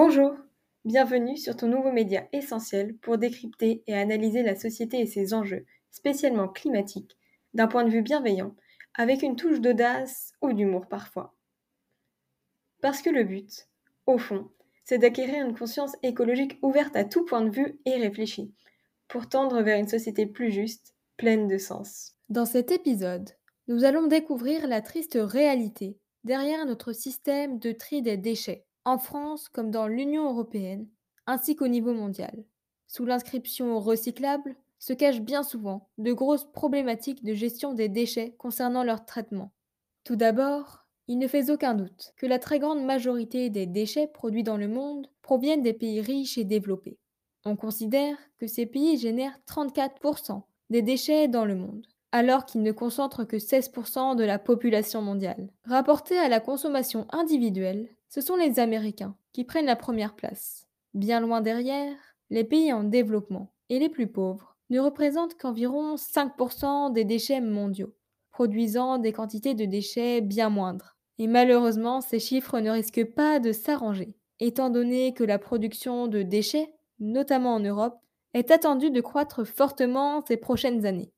Bonjour, bienvenue sur ton nouveau média essentiel pour décrypter et analyser la société et ses enjeux, spécialement climatiques, d'un point de vue bienveillant, avec une touche d'audace ou d'humour parfois. Parce que le but, au fond, c'est d'acquérir une conscience écologique ouverte à tout point de vue et réfléchie, pour tendre vers une société plus juste, pleine de sens. Dans cet épisode, nous allons découvrir la triste réalité derrière notre système de tri des déchets, en France comme dans l'Union européenne, ainsi qu'au niveau mondial. Sous l'inscription recyclable se cachent bien souvent de grosses problématiques de gestion des déchets concernant leur traitement. Tout d'abord, il ne fait aucun doute que la très grande majorité des déchets produits dans le monde proviennent des pays riches et développés. On considère que ces pays génèrent 34% des déchets dans le monde, alors qu'ils ne concentrent que 16% de la population mondiale. Rapporté à la consommation individuelle, ce sont les Américains qui prennent la première place. Bien loin derrière, les pays en développement et les plus pauvres ne représentent qu'environ 5% des déchets mondiaux, produisant des quantités de déchets bien moindres. Et malheureusement, ces chiffres ne risquent pas de s'arranger, étant donné que la production de déchets, notamment en Europe, est attendue de croître fortement ces prochaines années.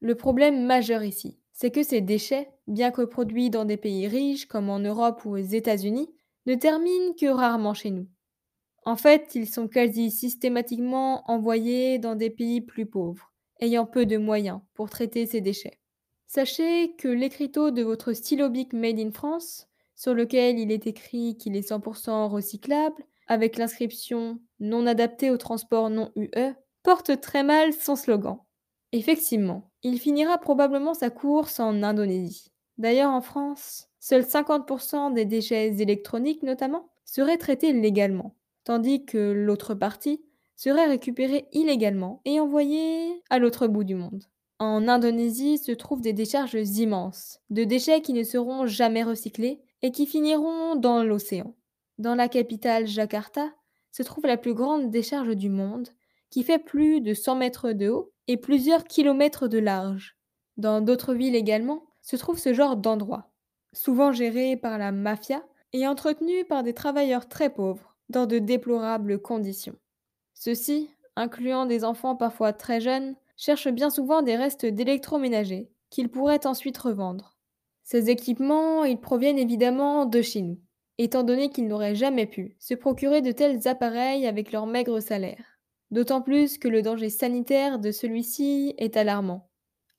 Le problème majeur ici, c'est que ces déchets, bien que produits dans des pays riches comme en Europe ou aux États-Unis, ne terminent que rarement chez nous. En fait, ils sont quasi systématiquement envoyés dans des pays plus pauvres, ayant peu de moyens pour traiter ces déchets. Sachez que l'écriteau de votre stylo bic Made in France, sur lequel il est écrit qu'il est 100% recyclable, avec l'inscription non adapté au transport non UE, porte très mal son slogan. Effectivement, il finira probablement sa course en Indonésie. D'ailleurs, en France, seuls 50% des déchets électroniques notamment seraient traités légalement, tandis que l'autre partie serait récupérée illégalement et envoyée à l'autre bout du monde. En Indonésie se trouvent des décharges immenses, de déchets qui ne seront jamais recyclés et qui finiront dans l'océan. Dans la capitale Jakarta se trouve la plus grande décharge du monde, qui fait plus de 100 mètres de haut et plusieurs kilomètres de large. Dans d'autres villes également se trouve ce genre d'endroit, souvent géré par la mafia et entretenu par des travailleurs très pauvres, dans de déplorables conditions. Ceux-ci, incluant des enfants parfois très jeunes, cherchent bien souvent des restes d'électroménager qu'ils pourraient ensuite revendre. Ces équipements, ils proviennent évidemment de nous, étant donné qu'ils n'auraient jamais pu se procurer de tels appareils avec leur maigre salaire. D'autant plus que le danger sanitaire de celui-ci est alarmant.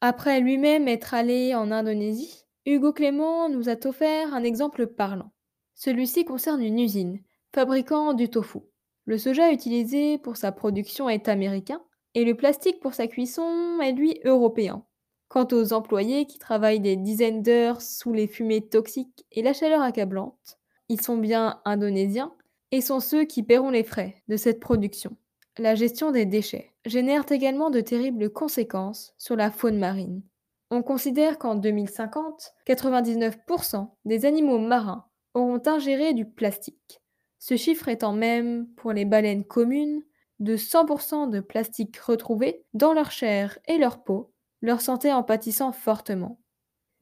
Après lui-même être allé en Indonésie, Hugo Clément nous a offert un exemple parlant. Celui-ci concerne une usine, fabriquant du tofu. Le soja utilisé pour sa production est américain et le plastique pour sa cuisson est lui européen. Quant aux employés qui travaillent des dizaines d'heures sous les fumées toxiques et la chaleur accablante, ils sont bien indonésiens et sont ceux qui paieront les frais de cette production. La gestion des déchets génère également de terribles conséquences sur la faune marine. On considère qu'en 2050, 99% des animaux marins auront ingéré du plastique. Ce chiffre étant même, pour les baleines communes, de 100% de plastique retrouvé dans leur chair et leur peau, leur santé en pâtissant fortement.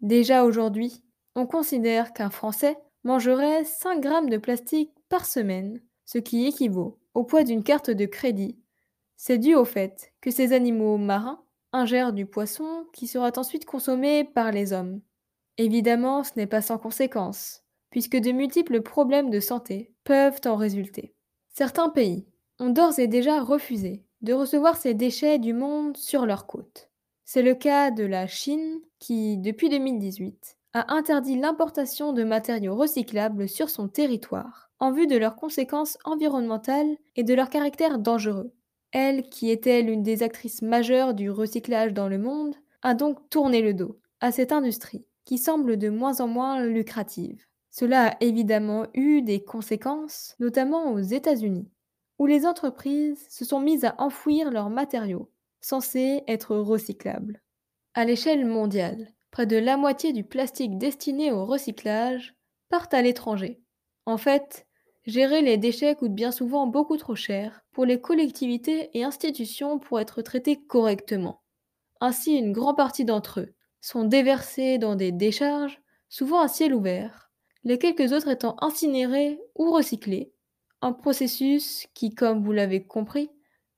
Déjà aujourd'hui, on considère qu'un Français mangerait 5 grammes de plastique par semaine, ce qui équivaut au poids d'une carte de crédit. C'est dû au fait que ces animaux marins ingèrent du poisson qui sera ensuite consommé par les hommes. Évidemment, ce n'est pas sans conséquence, puisque de multiples problèmes de santé peuvent en résulter. Certains pays ont d'ores et déjà refusé de recevoir ces déchets du monde sur leurs côtes. C'est le cas de la Chine qui, depuis 2018, a interdit l'importation de matériaux recyclables sur son territoire, en vue de leurs conséquences environnementales et de leur caractère dangereux. Elle, qui était l'une des actrices majeures du recyclage dans le monde, a donc tourné le dos à cette industrie, qui semble de moins en moins lucrative. Cela a évidemment eu des conséquences, notamment aux États-Unis, où les entreprises se sont mises à enfouir leurs matériaux, censés être recyclables. À l'échelle mondiale, près de la moitié du plastique destiné au recyclage part à l'étranger. En fait, gérer les déchets coûte bien souvent beaucoup trop cher pour les collectivités et institutions pour être traités correctement. Ainsi, une grande partie d'entre eux sont déversés dans des décharges, souvent à ciel ouvert, les quelques autres étant incinérés ou recyclés, Un processus qui, comme vous l'avez compris,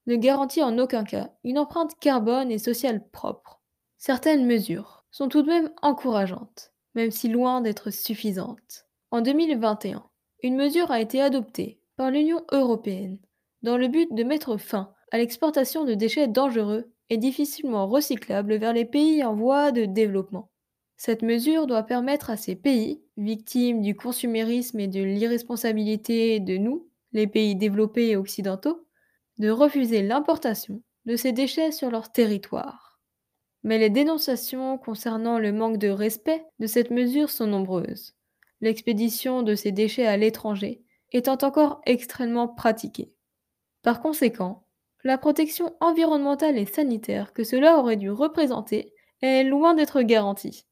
ne garantit en aucun cas une empreinte carbone et sociale propre. Certaines mesures sont tout de même encourageantes, même si loin d'être suffisantes. En 2021, une mesure a été adoptée par l'Union européenne dans le but de mettre fin à l'exportation de déchets dangereux et difficilement recyclables vers les pays en voie de développement. Cette mesure doit permettre à ces pays, victimes du consumérisme et de l'irresponsabilité de nous, les pays développés et occidentaux, de refuser l'importation de ces déchets sur leur territoire. Mais les dénonciations concernant le manque de respect de cette mesure sont nombreuses, l'expédition de ces déchets à l'étranger étant encore extrêmement pratiquée. Par conséquent, la protection environnementale et sanitaire que cela aurait dû représenter est loin d'être garantie.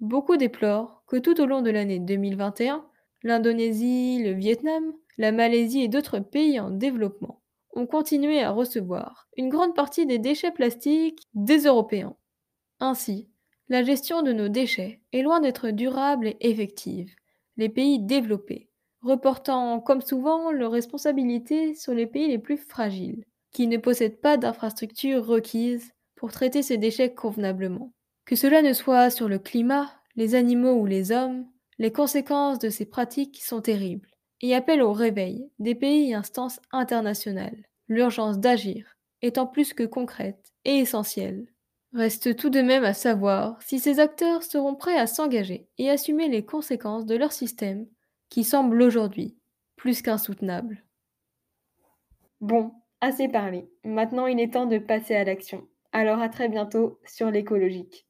Beaucoup déplorent que tout au long de l'année 2021, l'Indonésie, le Vietnam, la Malaisie et d'autres pays en développement ont continué à recevoir une grande partie des déchets plastiques des Européens. Ainsi, la gestion de nos déchets est loin d'être durable et effective. Les pays développés reportant comme souvent leurs responsabilités sur les pays les plus fragiles, qui ne possèdent pas d'infrastructures requises pour traiter ces déchets convenablement. Que cela ne soit sur le climat, les animaux ou les hommes, les conséquences de ces pratiques sont terribles et appellent au réveil des pays et instances internationales. L'urgence d'agir étant plus que concrète et essentielle. Reste tout de même à savoir si ces acteurs seront prêts à s'engager et assumer les conséquences de leur système qui semble aujourd'hui plus qu'insoutenable. Bon, assez parlé. Maintenant il est temps de passer à l'action. Alors à très bientôt sur l'écologique.